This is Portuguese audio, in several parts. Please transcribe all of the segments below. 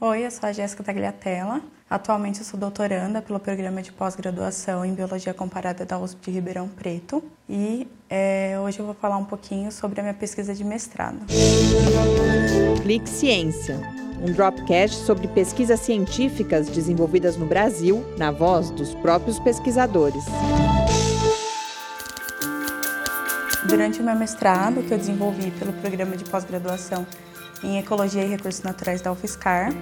Oi, eu sou a Jéssica Tagliatella. Atualmente eu sou doutoranda pelo programa de pós-graduação em Biologia Comparada da USP de Ribeirão Preto e é, hoje eu vou falar um pouquinho sobre a minha pesquisa de mestrado. Clique Ciência, um dropcast sobre pesquisas científicas desenvolvidas no Brasil, na voz dos próprios pesquisadores. Durante o meu mestrado, que eu desenvolvi pelo programa de pós-graduação em Ecologia e Recursos Naturais da UFSCar.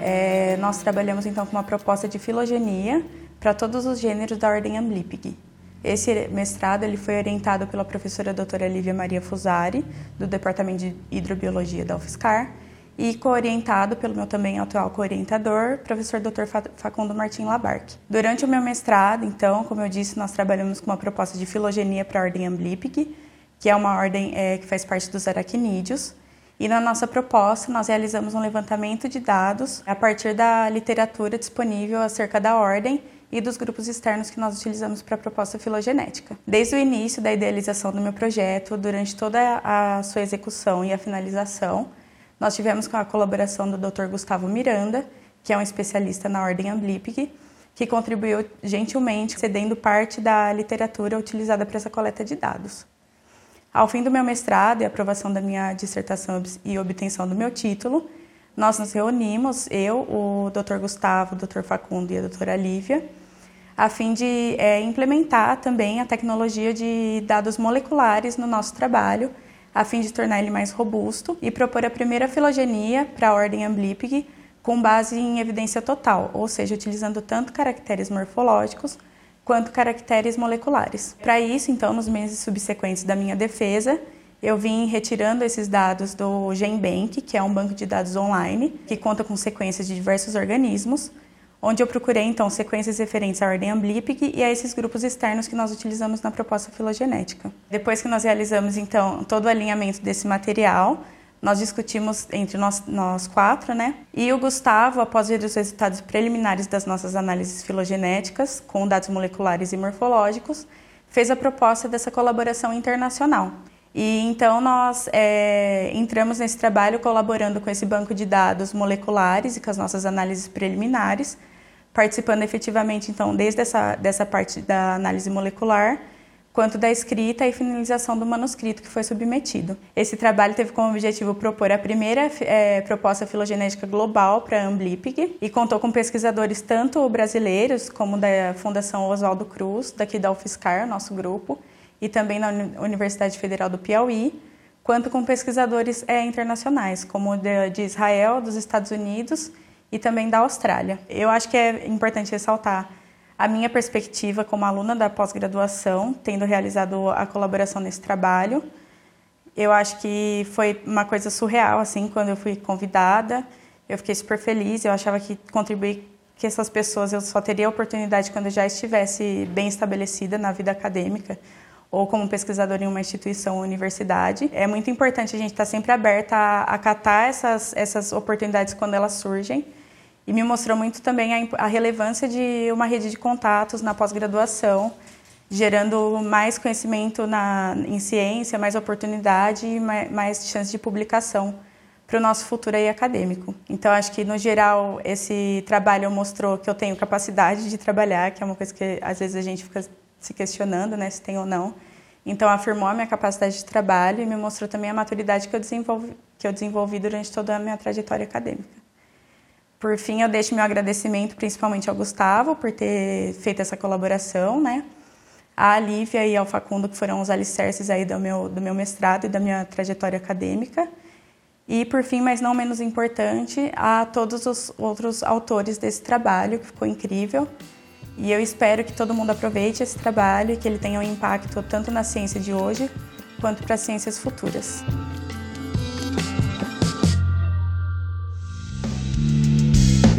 É, nós trabalhamos então com uma proposta de filogenia para todos os gêneros da ordem Amblipig. Esse mestrado ele foi orientado pela professora doutora Lívia Maria Fusari, do Departamento de Hidrobiologia da UFSCar, e co-orientado pelo meu também atual co-orientador, professor Dr. Facundo Martim Labarque. Durante o meu mestrado, então, como eu disse, nós trabalhamos com uma proposta de filogenia para a ordem Amblipig, que é uma ordem é, que faz parte dos aracnídeos, e na nossa proposta, nós realizamos um levantamento de dados a partir da literatura disponível acerca da ordem e dos grupos externos que nós utilizamos para a proposta filogenética. Desde o início da idealização do meu projeto, durante toda a sua execução e a finalização, nós tivemos com a colaboração do Dr. Gustavo Miranda, que é um especialista na ordem Amblipig, que contribuiu gentilmente cedendo parte da literatura utilizada para essa coleta de dados. Ao fim do meu mestrado e aprovação da minha dissertação e obtenção do meu título, nós nos reunimos, eu, o Dr. Gustavo, o Dr. Facundo e a doutora Lívia, a fim de é, implementar também a tecnologia de dados moleculares no nosso trabalho, a fim de tornar ele mais robusto e propor a primeira filogenia para a ordem Amblipig com base em evidência total, ou seja, utilizando tanto caracteres morfológicos quanto caracteres moleculares. Para isso, então, nos meses subsequentes da minha defesa, eu vim retirando esses dados do GenBank, que é um banco de dados online que conta com sequências de diversos organismos, onde eu procurei então sequências referentes à ordem Amblipig e a esses grupos externos que nós utilizamos na proposta filogenética. Depois que nós realizamos então todo o alinhamento desse material, nós discutimos entre nós, nós quatro, né? E o Gustavo, após ver os resultados preliminares das nossas análises filogenéticas, com dados moleculares e morfológicos, fez a proposta dessa colaboração internacional. E então nós é, entramos nesse trabalho colaborando com esse banco de dados moleculares e com as nossas análises preliminares, participando efetivamente então desde essa dessa parte da análise molecular quanto da escrita e finalização do manuscrito que foi submetido. Esse trabalho teve como objetivo propor a primeira é, proposta filogenética global para a Amblipig e contou com pesquisadores tanto brasileiros como da Fundação Oswaldo Cruz, daqui da UFSCar, nosso grupo, e também da Universidade Federal do Piauí, quanto com pesquisadores é, internacionais, como de, de Israel, dos Estados Unidos e também da Austrália. Eu acho que é importante ressaltar a minha perspectiva como aluna da pós-graduação, tendo realizado a colaboração nesse trabalho. Eu acho que foi uma coisa surreal, assim, quando eu fui convidada. Eu fiquei super feliz, eu achava que contribuir que essas pessoas eu só teria a oportunidade quando eu já estivesse bem estabelecida na vida acadêmica ou como pesquisadora em uma instituição ou universidade. É muito importante a gente estar sempre aberta a acatar essas, essas oportunidades quando elas surgem e me mostrou muito também a, a relevância de uma rede de contatos na pós-graduação, gerando mais conhecimento na, em ciência, mais oportunidade e mais, mais chance de publicação para o nosso futuro aí acadêmico. Então, acho que, no geral, esse trabalho mostrou que eu tenho capacidade de trabalhar, que é uma coisa que, às vezes, a gente fica se questionando, né, se tem ou não. Então, afirmou a minha capacidade de trabalho e me mostrou também a maturidade que eu desenvolvi, que eu desenvolvi durante toda a minha trajetória acadêmica. Por fim, eu deixo meu agradecimento principalmente ao Gustavo por ter feito essa colaboração, né? A Lívia e ao Facundo, que foram os alicerces aí do meu, do meu mestrado e da minha trajetória acadêmica. E, por fim, mas não menos importante, a todos os outros autores desse trabalho, que ficou incrível. E eu espero que todo mundo aproveite esse trabalho e que ele tenha um impacto tanto na ciência de hoje quanto para as ciências futuras.